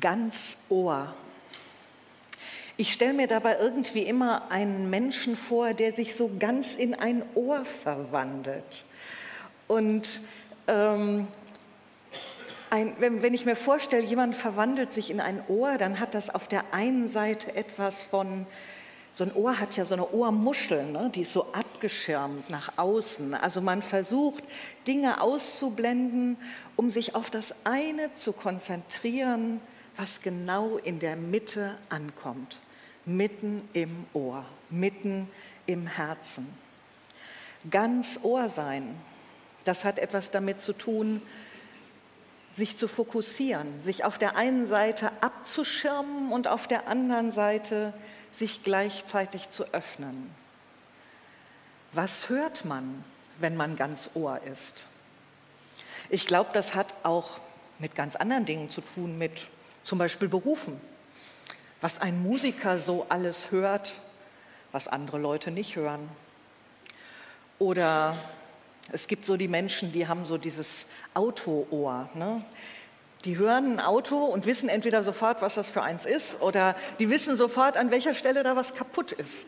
Ganz Ohr. Ich stelle mir dabei irgendwie immer einen Menschen vor, der sich so ganz in ein Ohr verwandelt. Und ähm, ein, wenn, wenn, ich mir vorstelle, jemand verwandelt sich in ein Ohr, dann hat das auf der einen Seite etwas von, so ein Ohr hat ja so eine Ohrmuschel, ne? die ist so abgeschirmt nach außen. Also man versucht, Dinge auszublenden, um sich auf das eine zu konzentrieren, was genau in der Mitte ankommt, mitten im Ohr, mitten im Herzen. Ganz Ohr sein, das hat etwas damit zu tun, sich zu fokussieren, sich auf der einen Seite abzuschirmen und auf der anderen Seite sich gleichzeitig zu öffnen. Was hört man, wenn man ganz Ohr ist? Ich glaube, das hat auch mit ganz anderen Dingen zu tun, mit zum Beispiel Berufen. Was ein Musiker so alles hört, was andere Leute nicht hören. Oder es gibt so die Menschen, die haben so dieses Autoohr. Ne? Die hören ein Auto und wissen entweder sofort, was das für eins ist, oder die wissen sofort, an welcher Stelle da was kaputt ist.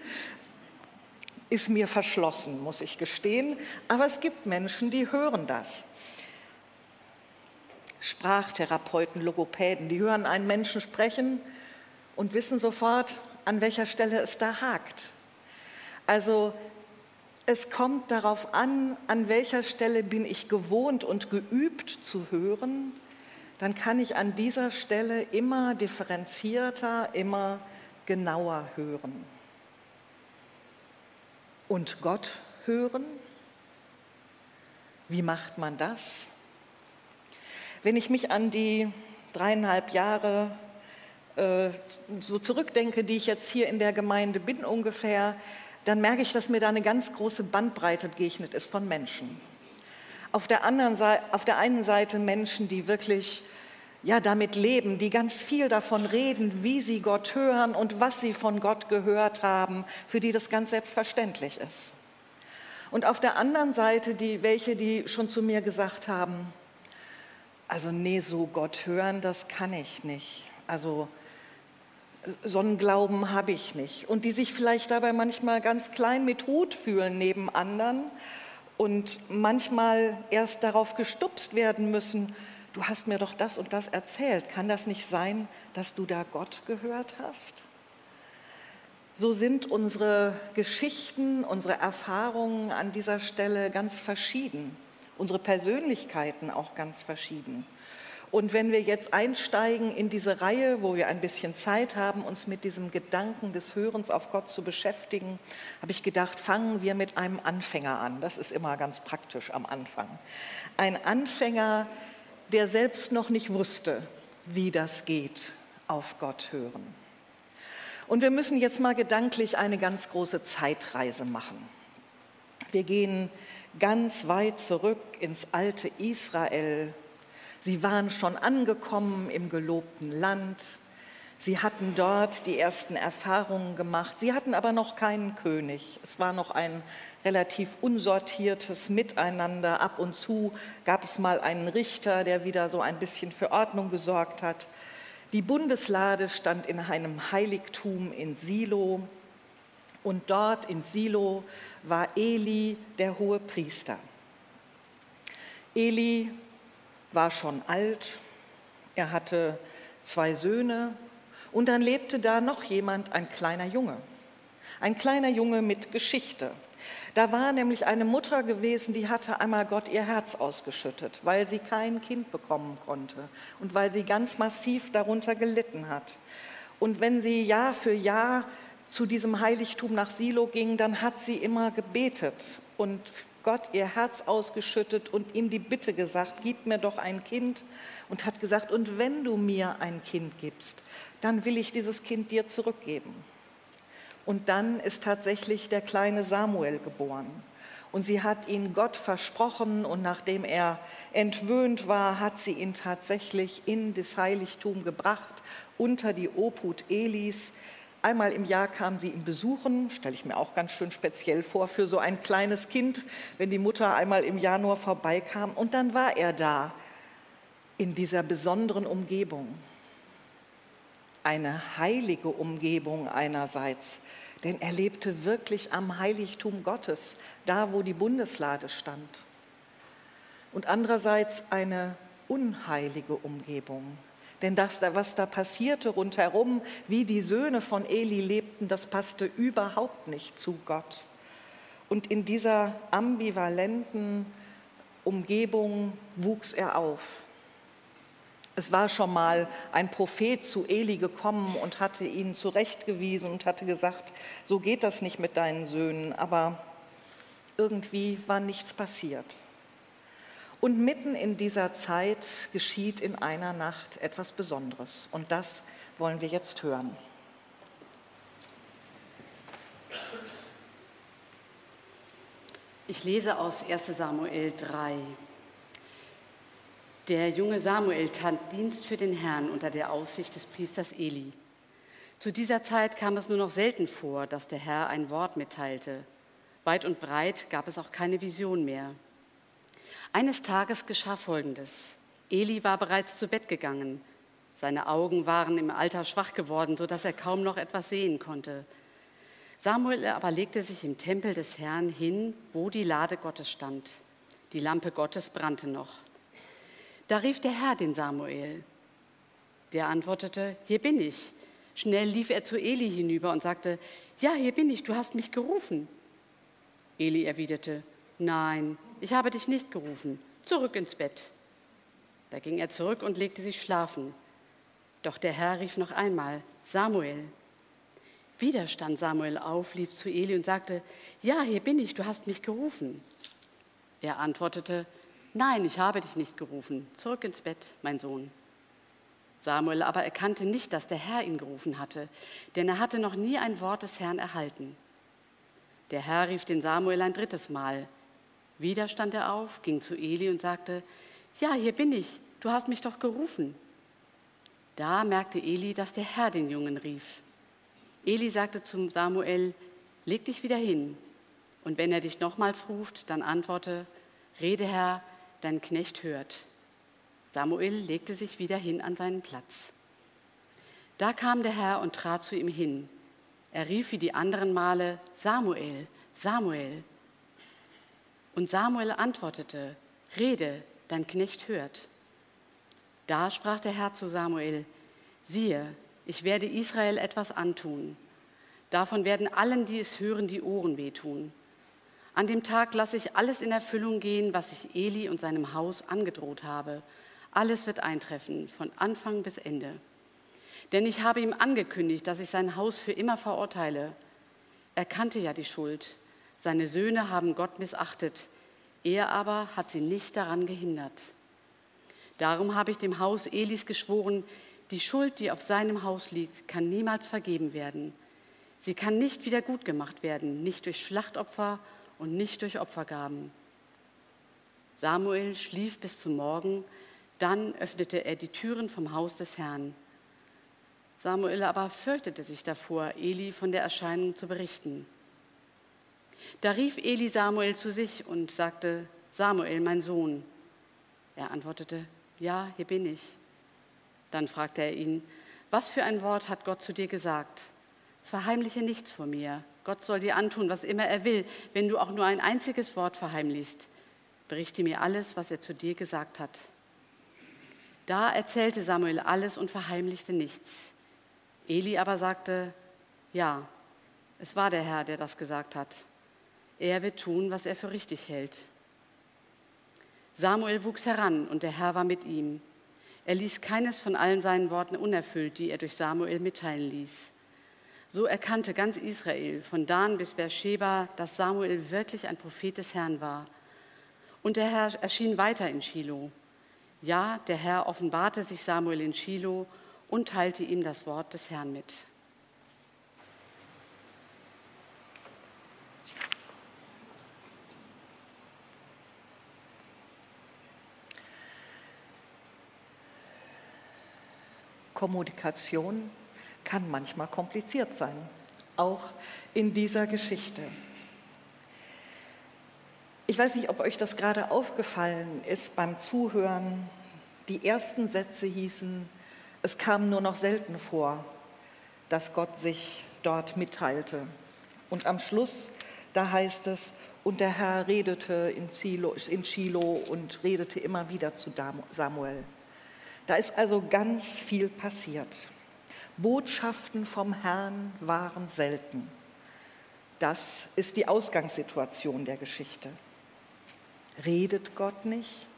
Ist mir verschlossen, muss ich gestehen. Aber es gibt Menschen, die hören das. Sprachtherapeuten, Logopäden, die hören einen Menschen sprechen und wissen sofort, an welcher Stelle es da hakt. Also es kommt darauf an, an welcher Stelle bin ich gewohnt und geübt zu hören, dann kann ich an dieser Stelle immer differenzierter, immer genauer hören. Und Gott hören? Wie macht man das? Wenn ich mich an die dreieinhalb Jahre äh, so zurückdenke, die ich jetzt hier in der Gemeinde bin ungefähr, dann merke ich, dass mir da eine ganz große Bandbreite begegnet ist von Menschen. Auf der, anderen Seite, auf der einen Seite Menschen, die wirklich ja, damit leben, die ganz viel davon reden, wie sie Gott hören und was sie von Gott gehört haben, für die das ganz selbstverständlich ist. Und auf der anderen Seite die, welche, die schon zu mir gesagt haben, also nee, so Gott hören, das kann ich nicht. Also so einen Glauben habe ich nicht. Und die sich vielleicht dabei manchmal ganz klein mit Hut fühlen neben anderen und manchmal erst darauf gestupst werden müssen, du hast mir doch das und das erzählt. Kann das nicht sein, dass du da Gott gehört hast? So sind unsere Geschichten, unsere Erfahrungen an dieser Stelle ganz verschieden unsere Persönlichkeiten auch ganz verschieden. Und wenn wir jetzt einsteigen in diese Reihe, wo wir ein bisschen Zeit haben, uns mit diesem Gedanken des Hörens auf Gott zu beschäftigen, habe ich gedacht, fangen wir mit einem Anfänger an. Das ist immer ganz praktisch am Anfang. Ein Anfänger, der selbst noch nicht wusste, wie das geht, auf Gott hören. Und wir müssen jetzt mal gedanklich eine ganz große Zeitreise machen. Wir gehen ganz weit zurück ins alte Israel. Sie waren schon angekommen im gelobten Land. Sie hatten dort die ersten Erfahrungen gemacht. Sie hatten aber noch keinen König. Es war noch ein relativ unsortiertes Miteinander. Ab und zu gab es mal einen Richter, der wieder so ein bisschen für Ordnung gesorgt hat. Die Bundeslade stand in einem Heiligtum in Silo. Und dort in Silo war Eli der hohe Priester. Eli war schon alt, er hatte zwei Söhne und dann lebte da noch jemand, ein kleiner Junge. Ein kleiner Junge mit Geschichte. Da war nämlich eine Mutter gewesen, die hatte einmal Gott ihr Herz ausgeschüttet, weil sie kein Kind bekommen konnte und weil sie ganz massiv darunter gelitten hat. Und wenn sie Jahr für Jahr zu diesem Heiligtum nach Silo ging, dann hat sie immer gebetet und Gott ihr Herz ausgeschüttet und ihm die Bitte gesagt, gib mir doch ein Kind und hat gesagt, und wenn du mir ein Kind gibst, dann will ich dieses Kind dir zurückgeben. Und dann ist tatsächlich der kleine Samuel geboren. Und sie hat ihn Gott versprochen und nachdem er entwöhnt war, hat sie ihn tatsächlich in das Heiligtum gebracht, unter die Obhut Elis. Einmal im Jahr kam sie ihn besuchen, stelle ich mir auch ganz schön speziell vor für so ein kleines Kind, wenn die Mutter einmal im Januar vorbeikam. Und dann war er da in dieser besonderen Umgebung. eine heilige Umgebung einerseits, denn er lebte wirklich am Heiligtum Gottes, da wo die Bundeslade stand. Und andererseits eine unheilige Umgebung. Denn das, was da passierte rundherum, wie die Söhne von Eli lebten, das passte überhaupt nicht zu Gott. Und in dieser ambivalenten Umgebung wuchs er auf. Es war schon mal ein Prophet zu Eli gekommen und hatte ihn zurechtgewiesen und hatte gesagt, so geht das nicht mit deinen Söhnen, aber irgendwie war nichts passiert. Und mitten in dieser Zeit geschieht in einer Nacht etwas Besonderes und das wollen wir jetzt hören. Ich lese aus 1 Samuel 3. Der junge Samuel tat Dienst für den Herrn unter der Aufsicht des Priesters Eli. Zu dieser Zeit kam es nur noch selten vor, dass der Herr ein Wort mitteilte. Weit und breit gab es auch keine Vision mehr. Eines Tages geschah Folgendes. Eli war bereits zu Bett gegangen. Seine Augen waren im Alter schwach geworden, sodass er kaum noch etwas sehen konnte. Samuel aber legte sich im Tempel des Herrn hin, wo die Lade Gottes stand. Die Lampe Gottes brannte noch. Da rief der Herr den Samuel. Der antwortete, hier bin ich. Schnell lief er zu Eli hinüber und sagte, ja, hier bin ich, du hast mich gerufen. Eli erwiderte, nein, ich habe dich nicht gerufen, zurück ins Bett. Da ging er zurück und legte sich schlafen. Doch der Herr rief noch einmal, Samuel. Wieder stand Samuel auf, lief zu Eli und sagte, ja, hier bin ich, du hast mich gerufen. Er antwortete, Nein, ich habe dich nicht gerufen. Zurück ins Bett, mein Sohn. Samuel aber erkannte nicht, dass der Herr ihn gerufen hatte, denn er hatte noch nie ein Wort des Herrn erhalten. Der Herr rief den Samuel ein drittes Mal. Wieder stand er auf, ging zu Eli und sagte, Ja, hier bin ich, du hast mich doch gerufen. Da merkte Eli, dass der Herr den Jungen rief. Eli sagte zum Samuel, Leg dich wieder hin, und wenn er dich nochmals ruft, dann antworte, Rede Herr, dein Knecht hört. Samuel legte sich wieder hin an seinen Platz. Da kam der Herr und trat zu ihm hin. Er rief wie die anderen Male, Samuel, Samuel. Und Samuel antwortete, Rede, dein Knecht hört. Da sprach der Herr zu Samuel, siehe, ich werde Israel etwas antun. Davon werden allen, die es hören, die Ohren wehtun. An dem Tag lasse ich alles in Erfüllung gehen, was ich Eli und seinem Haus angedroht habe. Alles wird eintreffen, von Anfang bis Ende. Denn ich habe ihm angekündigt, dass ich sein Haus für immer verurteile. Er kannte ja die Schuld. Seine Söhne haben Gott missachtet. Er aber hat sie nicht daran gehindert. Darum habe ich dem Haus Elis geschworen, die Schuld, die auf seinem Haus liegt, kann niemals vergeben werden. Sie kann nicht wieder gut gemacht werden, nicht durch Schlachtopfer und nicht durch Opfergaben. Samuel schlief bis zum Morgen, dann öffnete er die Türen vom Haus des Herrn. Samuel aber fürchtete sich davor, Eli von der Erscheinung zu berichten. Da rief Eli Samuel zu sich und sagte, Samuel, mein Sohn. Er antwortete, ja, hier bin ich. Dann fragte er ihn, was für ein Wort hat Gott zu dir gesagt? Verheimliche nichts vor mir. Gott soll dir antun, was immer er will. Wenn du auch nur ein einziges Wort verheimlichst, berichte mir alles, was er zu dir gesagt hat. Da erzählte Samuel alles und verheimlichte nichts. Eli aber sagte, ja, es war der Herr, der das gesagt hat. Er wird tun, was er für richtig hält. Samuel wuchs heran und der Herr war mit ihm. Er ließ keines von allen seinen Worten unerfüllt, die er durch Samuel mitteilen ließ. So erkannte ganz Israel von Dan bis Beersheba, dass Samuel wirklich ein Prophet des Herrn war. Und der Herr erschien weiter in Shiloh. Ja, der Herr offenbarte sich Samuel in Shiloh und teilte ihm das Wort des Herrn mit. Kommunikation kann manchmal kompliziert sein, auch in dieser Geschichte. Ich weiß nicht, ob euch das gerade aufgefallen ist beim Zuhören. Die ersten Sätze hießen, es kam nur noch selten vor, dass Gott sich dort mitteilte. Und am Schluss, da heißt es, und der Herr redete in Shiloh, und redete immer wieder zu Samuel. Da ist also ganz viel passiert. Botschaften vom Herrn waren selten. Das ist die Ausgangssituation der Geschichte. Redet Gott nicht?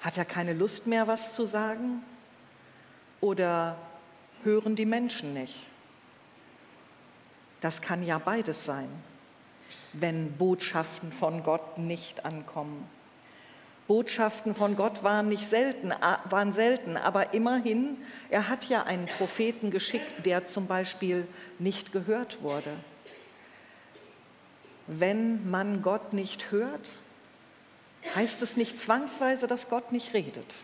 Hat er keine Lust mehr, was zu sagen? Oder hören die Menschen nicht? Das kann ja beides sein, wenn Botschaften von Gott nicht ankommen. Botschaften von Gott waren nicht selten, waren selten, aber immerhin, er hat ja einen Propheten geschickt, der zum Beispiel nicht gehört wurde. Wenn man Gott nicht hört, heißt es nicht zwangsweise, dass Gott nicht redet.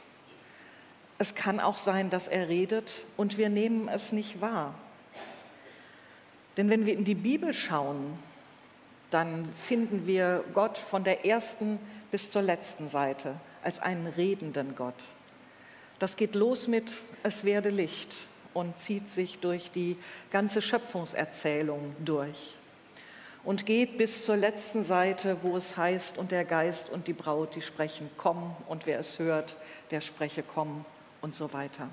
Es kann auch sein, dass er redet und wir nehmen es nicht wahr. Denn wenn wir in die Bibel schauen, dann finden wir Gott von der ersten bis zur letzten Seite als einen redenden Gott. Das geht los mit Es werde Licht und zieht sich durch die ganze Schöpfungserzählung durch und geht bis zur letzten Seite, wo es heißt, und der Geist und die Braut, die sprechen, komm, und wer es hört, der spreche, komm, und so weiter.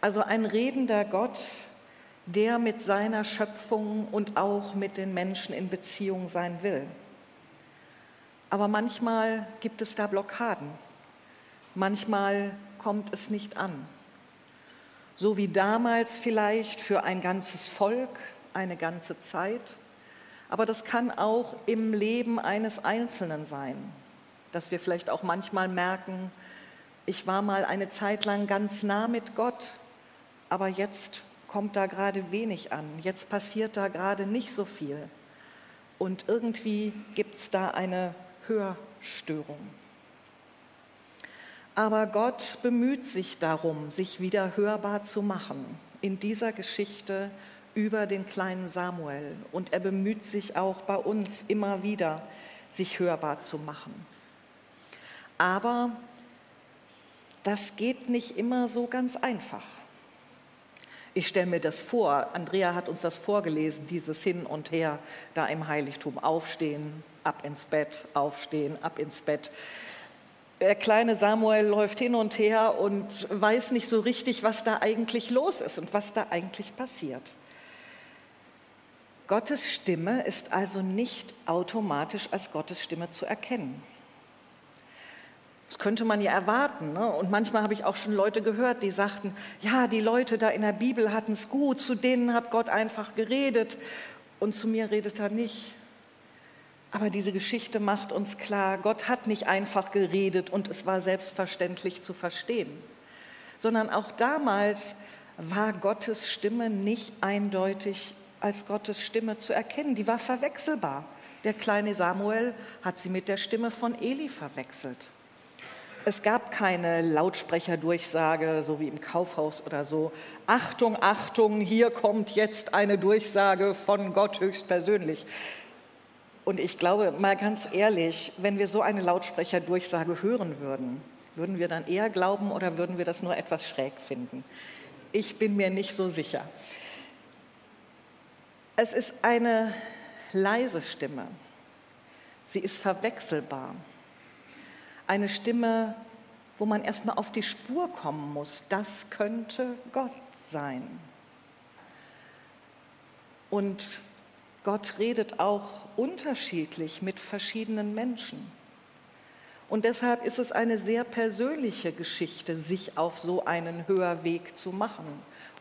Also ein redender Gott, der mit seiner Schöpfung und auch mit den Menschen in Beziehung sein will. Aber manchmal gibt es da Blockaden. Manchmal kommt es nicht an. So wie damals vielleicht für ein ganzes Volk, eine ganze Zeit. Aber das kann auch im Leben eines Einzelnen sein, dass wir vielleicht auch manchmal merken, ich war mal eine Zeit lang ganz nah mit Gott, aber jetzt kommt da gerade wenig an, jetzt passiert da gerade nicht so viel. Und irgendwie gibt es da eine Hörstörung. Aber Gott bemüht sich darum, sich wieder hörbar zu machen in dieser Geschichte über den kleinen Samuel. Und er bemüht sich auch bei uns immer wieder, sich hörbar zu machen. Aber das geht nicht immer so ganz einfach. Ich stelle mir das vor, Andrea hat uns das vorgelesen, dieses Hin und Her da im Heiligtum. Aufstehen, ab ins Bett, aufstehen, ab ins Bett. Der kleine Samuel läuft hin und her und weiß nicht so richtig, was da eigentlich los ist und was da eigentlich passiert. Gottes Stimme ist also nicht automatisch als Gottes Stimme zu erkennen. Das könnte man ja erwarten. Ne? Und manchmal habe ich auch schon Leute gehört, die sagten, ja, die Leute da in der Bibel hatten es gut, zu denen hat Gott einfach geredet und zu mir redet er nicht. Aber diese Geschichte macht uns klar, Gott hat nicht einfach geredet und es war selbstverständlich zu verstehen, sondern auch damals war Gottes Stimme nicht eindeutig als Gottes Stimme zu erkennen. Die war verwechselbar. Der kleine Samuel hat sie mit der Stimme von Eli verwechselt. Es gab keine Lautsprecherdurchsage, so wie im Kaufhaus oder so. Achtung, Achtung, hier kommt jetzt eine Durchsage von Gott höchstpersönlich. Und ich glaube, mal ganz ehrlich, wenn wir so eine Lautsprecherdurchsage hören würden, würden wir dann eher glauben oder würden wir das nur etwas schräg finden? Ich bin mir nicht so sicher. Es ist eine leise Stimme. Sie ist verwechselbar. Eine Stimme, wo man erstmal auf die Spur kommen muss. Das könnte Gott sein. Und Gott redet auch unterschiedlich mit verschiedenen Menschen. Und deshalb ist es eine sehr persönliche Geschichte, sich auf so einen Hörweg zu machen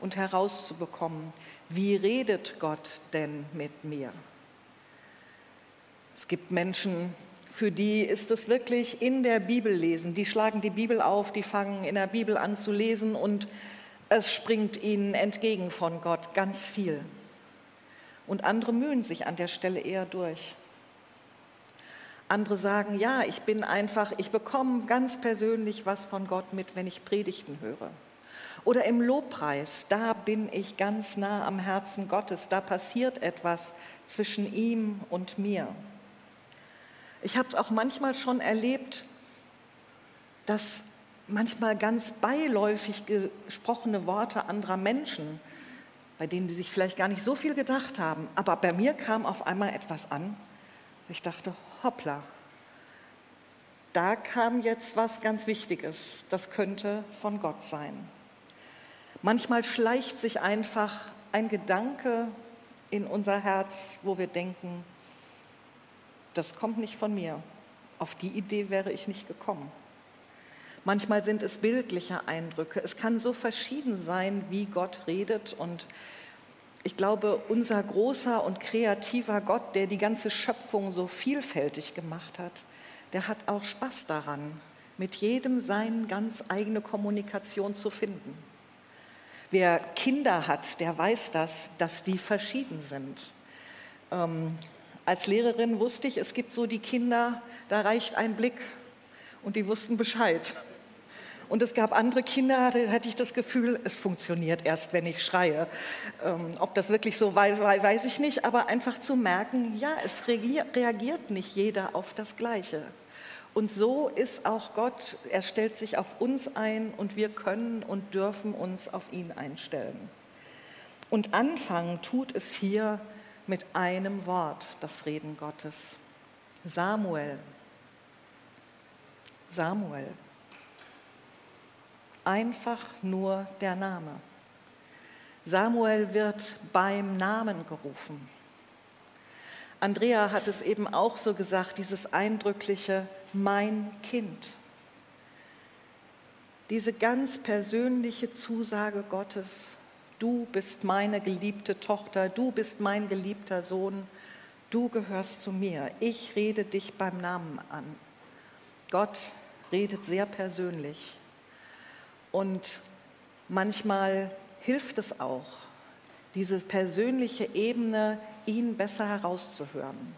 und herauszubekommen, wie redet Gott denn mit mir? Es gibt Menschen, für die ist es wirklich in der Bibel lesen. Die schlagen die Bibel auf, die fangen in der Bibel an zu lesen und es springt ihnen entgegen von Gott ganz viel. Und andere mühen sich an der Stelle eher durch. Andere sagen, ja, ich bin einfach, ich bekomme ganz persönlich was von Gott mit, wenn ich Predigten höre. Oder im Lobpreis, da bin ich ganz nah am Herzen Gottes, da passiert etwas zwischen ihm und mir. Ich habe es auch manchmal schon erlebt, dass manchmal ganz beiläufig gesprochene Worte anderer Menschen, bei denen die sich vielleicht gar nicht so viel gedacht haben. Aber bei mir kam auf einmal etwas an. Ich dachte, hoppla, da kam jetzt was ganz Wichtiges. Das könnte von Gott sein. Manchmal schleicht sich einfach ein Gedanke in unser Herz, wo wir denken, das kommt nicht von mir. Auf die Idee wäre ich nicht gekommen. Manchmal sind es bildliche Eindrücke. Es kann so verschieden sein, wie Gott redet. Und ich glaube, unser großer und kreativer Gott, der die ganze Schöpfung so vielfältig gemacht hat, der hat auch Spaß daran, mit jedem seine ganz eigene Kommunikation zu finden. Wer Kinder hat, der weiß das, dass die verschieden sind. Ähm, als Lehrerin wusste ich, es gibt so die Kinder, da reicht ein Blick und die wussten Bescheid. Und es gab andere Kinder, da hatte ich das Gefühl, es funktioniert erst, wenn ich schreie. Ähm, ob das wirklich so war, weiß ich nicht, aber einfach zu merken, ja, es reagiert nicht jeder auf das Gleiche. Und so ist auch Gott, er stellt sich auf uns ein und wir können und dürfen uns auf ihn einstellen. Und anfangen tut es hier mit einem Wort, das Reden Gottes. Samuel. Samuel. Einfach nur der Name. Samuel wird beim Namen gerufen. Andrea hat es eben auch so gesagt, dieses eindrückliche mein Kind. Diese ganz persönliche Zusage Gottes, du bist meine geliebte Tochter, du bist mein geliebter Sohn, du gehörst zu mir, ich rede dich beim Namen an. Gott redet sehr persönlich und manchmal hilft es auch, diese persönliche Ebene, ihn besser herauszuhören.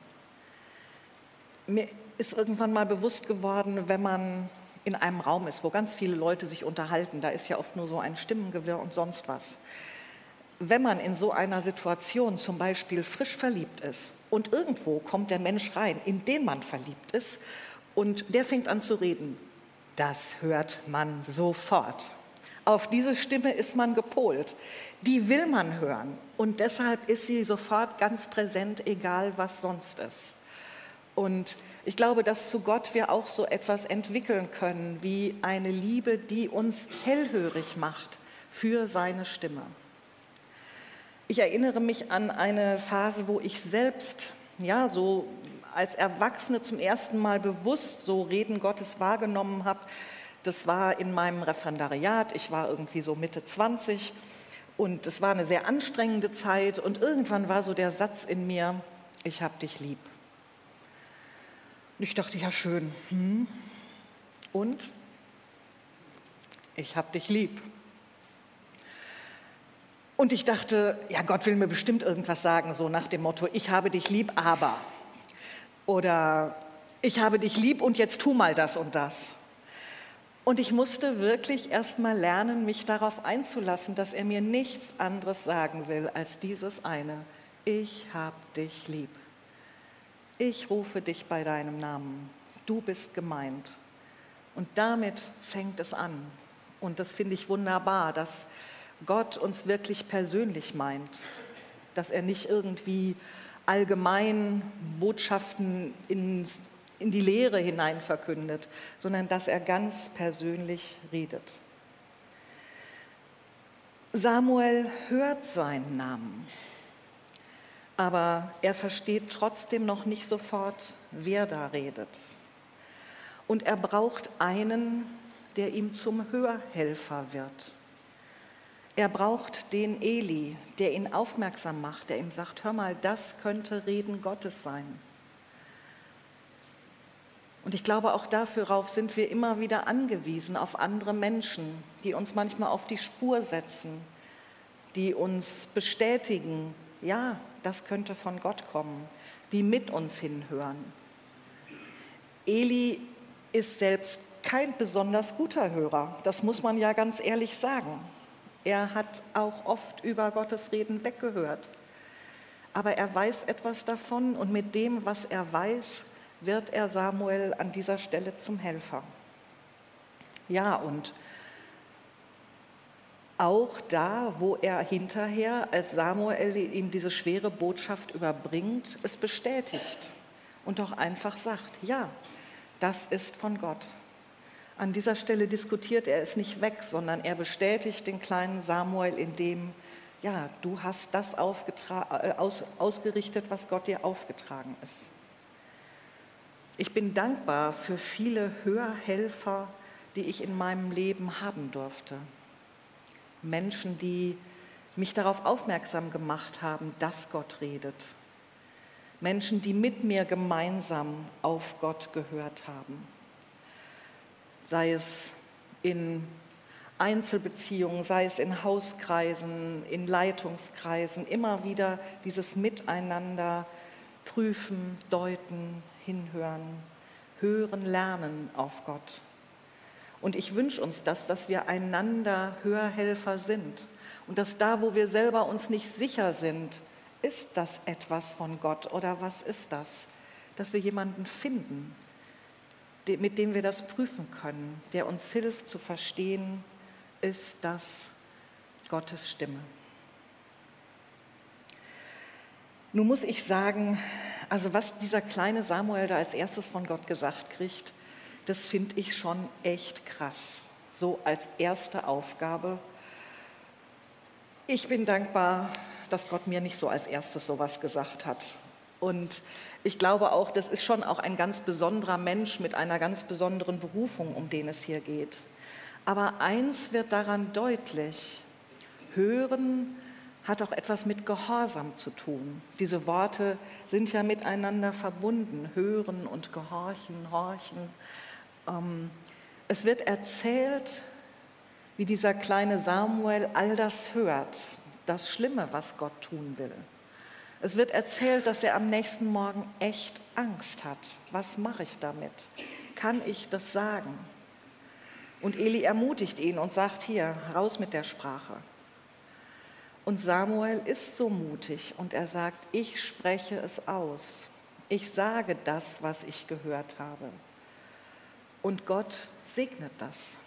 Mir ist irgendwann mal bewusst geworden, wenn man in einem Raum ist, wo ganz viele Leute sich unterhalten, da ist ja oft nur so ein Stimmengewirr und sonst was. Wenn man in so einer Situation zum Beispiel frisch verliebt ist und irgendwo kommt der Mensch rein, in den man verliebt ist, und der fängt an zu reden, das hört man sofort. Auf diese Stimme ist man gepolt. Die will man hören. Und deshalb ist sie sofort ganz präsent, egal was sonst ist. Und ich glaube, dass zu Gott wir auch so etwas entwickeln können, wie eine Liebe, die uns hellhörig macht für seine Stimme. Ich erinnere mich an eine Phase, wo ich selbst, ja, so als Erwachsene zum ersten Mal bewusst so Reden Gottes wahrgenommen habe. Das war in meinem Referendariat. Ich war irgendwie so Mitte 20 und es war eine sehr anstrengende Zeit. Und irgendwann war so der Satz in mir: Ich habe dich lieb. Und ich dachte, ja schön. Hm. Und? Ich habe dich lieb. Und ich dachte, ja, Gott will mir bestimmt irgendwas sagen, so nach dem Motto, ich habe dich lieb, aber. Oder ich habe dich lieb und jetzt tu mal das und das. Und ich musste wirklich erst mal lernen, mich darauf einzulassen, dass er mir nichts anderes sagen will als dieses eine. Ich habe dich lieb ich rufe dich bei deinem Namen, du bist gemeint. Und damit fängt es an. Und das finde ich wunderbar, dass Gott uns wirklich persönlich meint, dass er nicht irgendwie allgemein Botschaften ins, in die Lehre hinein verkündet, sondern dass er ganz persönlich redet. Samuel hört seinen Namen aber er versteht trotzdem noch nicht sofort, wer da redet. Und er braucht einen, der ihm zum Hörhelfer wird. Er braucht den Eli, der ihn aufmerksam macht, der ihm sagt, hör mal, das könnte Reden Gottes sein. Und ich glaube, auch darauf sind wir immer wieder angewiesen, auf andere Menschen, die uns manchmal auf die Spur setzen, die uns bestätigen, ja, das könnte von Gott kommen, die mit uns hinhören. Eli ist selbst kein besonders guter Hörer, das muss man ja ganz ehrlich sagen. Er hat auch oft über Gottes Reden weggehört. Aber er weiß etwas davon und mit dem, was er weiß, wird er Samuel an dieser Stelle zum Helfer. Ja, und Auch da, wo er hinterher, als Samuel ihm diese schwere Botschaft überbringt, es bestätigt und doch einfach sagt, ja, das ist von Gott. An dieser Stelle diskutiert er es nicht weg, sondern er bestätigt den kleinen Samuel in dem, ja, du hast das äh, aus, ausgerichtet, was Gott dir aufgetragen ist. Ich bin dankbar für viele Hörhelfer, die ich in meinem Leben haben durfte. Menschen, die mich darauf aufmerksam gemacht haben, dass Gott redet. Menschen, die mit mir gemeinsam auf Gott gehört haben. Sei es in Einzelbeziehungen, sei es in Hauskreisen, in Leitungskreisen, immer wieder dieses Miteinander prüfen, deuten, hinhören, hören, lernen auf Gott. Und ich wünsche uns das, dass wir einander Hörhelfer sind und dass da, wo wir selber uns nicht sicher sind, ist das etwas von Gott oder was ist das? Dass wir jemanden finden, mit dem wir das prüfen können, der uns hilft zu verstehen, ist das Gottes Stimme. Nun muss ich sagen, also was dieser kleine Samuel da als erstes von Gott gesagt kriegt, das finde ich schon echt krass. So als erste Aufgabe. Ich bin dankbar, dass Gott mir nicht so als erstes sowas gesagt hat. Und ich glaube auch, das ist schon auch ein ganz besonderer Mensch mit einer ganz besonderen Berufung, um den es hier geht. Aber eins wird daran deutlich, hören hat auch etwas mit Gehorsam zu tun. Diese Worte sind ja miteinander verbunden, hören und gehorchen, horchen. Ähm, es wird erzählt, wie dieser kleine Samuel all das hört, das Schlimme, was Gott tun will. Es wird erzählt, dass er am nächsten Morgen echt Angst hat. Was mache ich damit? Kann ich das sagen? Und Eli ermutigt ihn und sagt, hier, raus mit der Sprache. Und Samuel ist so mutig und er sagt, ich spreche es aus. Ich sage das, was ich gehört habe. Und Gott segnet das.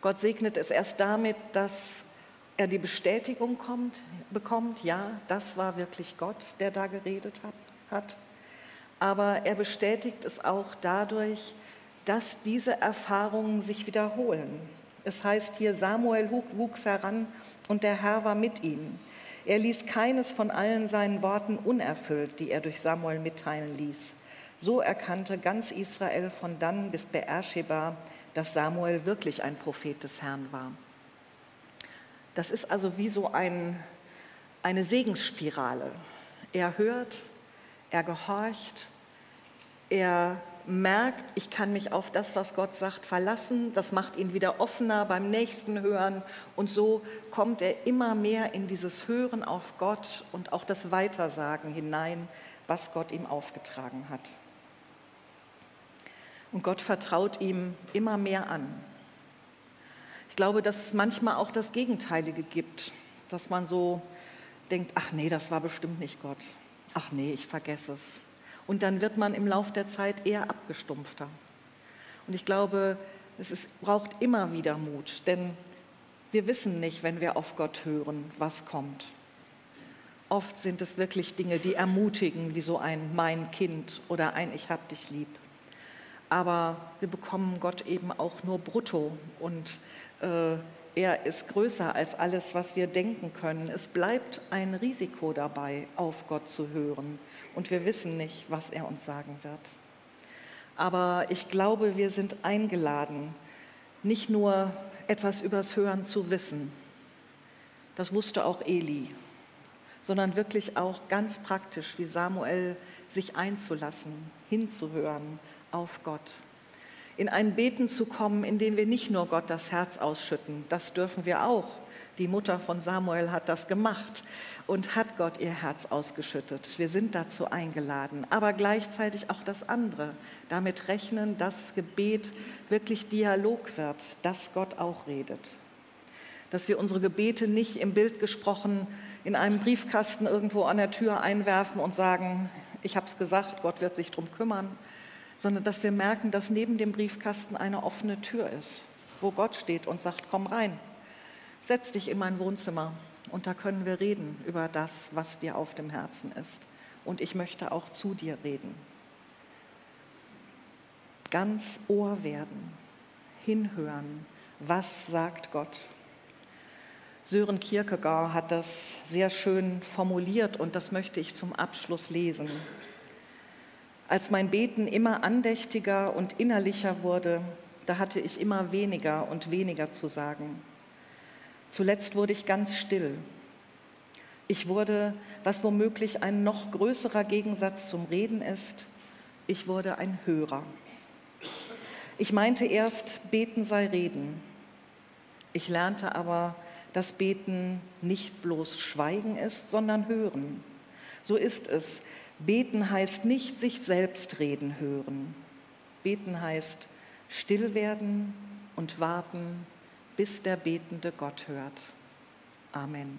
Gott segnet es erst damit, dass er die Bestätigung kommt, bekommt, ja, das war wirklich Gott, der da geredet hat. Aber er bestätigt es auch dadurch, dass diese Erfahrungen sich wiederholen. Es heißt hier, Samuel wuchs heran und der Herr war mit ihm. Er ließ keines von allen seinen Worten unerfüllt, die er durch Samuel mitteilen ließ. So erkannte ganz Israel von dann bis Beersheba, dass Samuel wirklich ein Prophet des Herrn war. Das ist also wie so ein, eine Segensspirale. Er hört, er gehorcht, er merkt, ich kann mich auf das, was Gott sagt, verlassen. Das macht ihn wieder offener beim nächsten Hören. Und so kommt er immer mehr in dieses Hören auf Gott und auch das Weitersagen hinein, was Gott ihm aufgetragen hat. Und Gott vertraut ihm immer mehr an. Ich glaube, dass es manchmal auch das Gegenteilige gibt, dass man so denkt, ach nee, das war bestimmt nicht Gott. Ach nee, ich vergesse es. Und dann wird man im Laufe der Zeit eher abgestumpfter. Und ich glaube, es ist, braucht immer wieder Mut, denn wir wissen nicht, wenn wir auf Gott hören, was kommt. Oft sind es wirklich Dinge, die ermutigen, wie so ein Mein Kind oder ein Ich hab dich lieb aber wir bekommen Gott eben auch nur brutto und äh, er ist größer als alles, was wir denken können. Es bleibt ein Risiko dabei, auf Gott zu hören und wir wissen nicht, was er uns sagen wird. Aber ich glaube, wir sind eingeladen, nicht nur etwas übers Hören zu wissen, das wusste auch Eli, sondern wirklich auch ganz praktisch, wie Samuel sich einzulassen, hinzuhören, auf Gott. In ein Beten zu kommen, in dem wir nicht nur Gott das Herz ausschütten, das dürfen wir auch. Die Mutter von Samuel hat das gemacht und hat Gott ihr Herz ausgeschüttet. Wir sind dazu eingeladen, aber gleichzeitig auch das andere. Damit rechnen, dass Gebet wirklich Dialog wird, dass Gott auch redet. Dass wir unsere Gebete nicht im Bild gesprochen in einem Briefkasten irgendwo an der Tür einwerfen und sagen, ich habe es gesagt, Gott wird sich darum kümmern, sondern dass wir merken, dass neben dem Briefkasten eine offene Tür ist, wo Gott steht und sagt, komm rein. Setz dich in mein Wohnzimmer und da können wir reden über das, was dir auf dem Herzen ist. Und ich möchte auch zu dir reden. Ganz Ohr werden, hinhören, was sagt Gott. Sören Kierkegaard hat das sehr schön formuliert und das möchte ich zum Abschluss lesen. Als mein Beten immer andächtiger und innerlicher wurde, da hatte ich immer weniger und weniger zu sagen. Zuletzt wurde ich ganz still. Ich wurde, was womöglich ein noch größerer Gegensatz zum Reden ist, ich wurde ein Hörer. Ich meinte erst, beten sei reden. Ich lernte aber, dass beten nicht bloß Schweigen ist, sondern hören. So ist es. Beten heißt nicht sich selbst reden hören. Beten heißt still werden und warten, bis der betende Gott hört. Amen.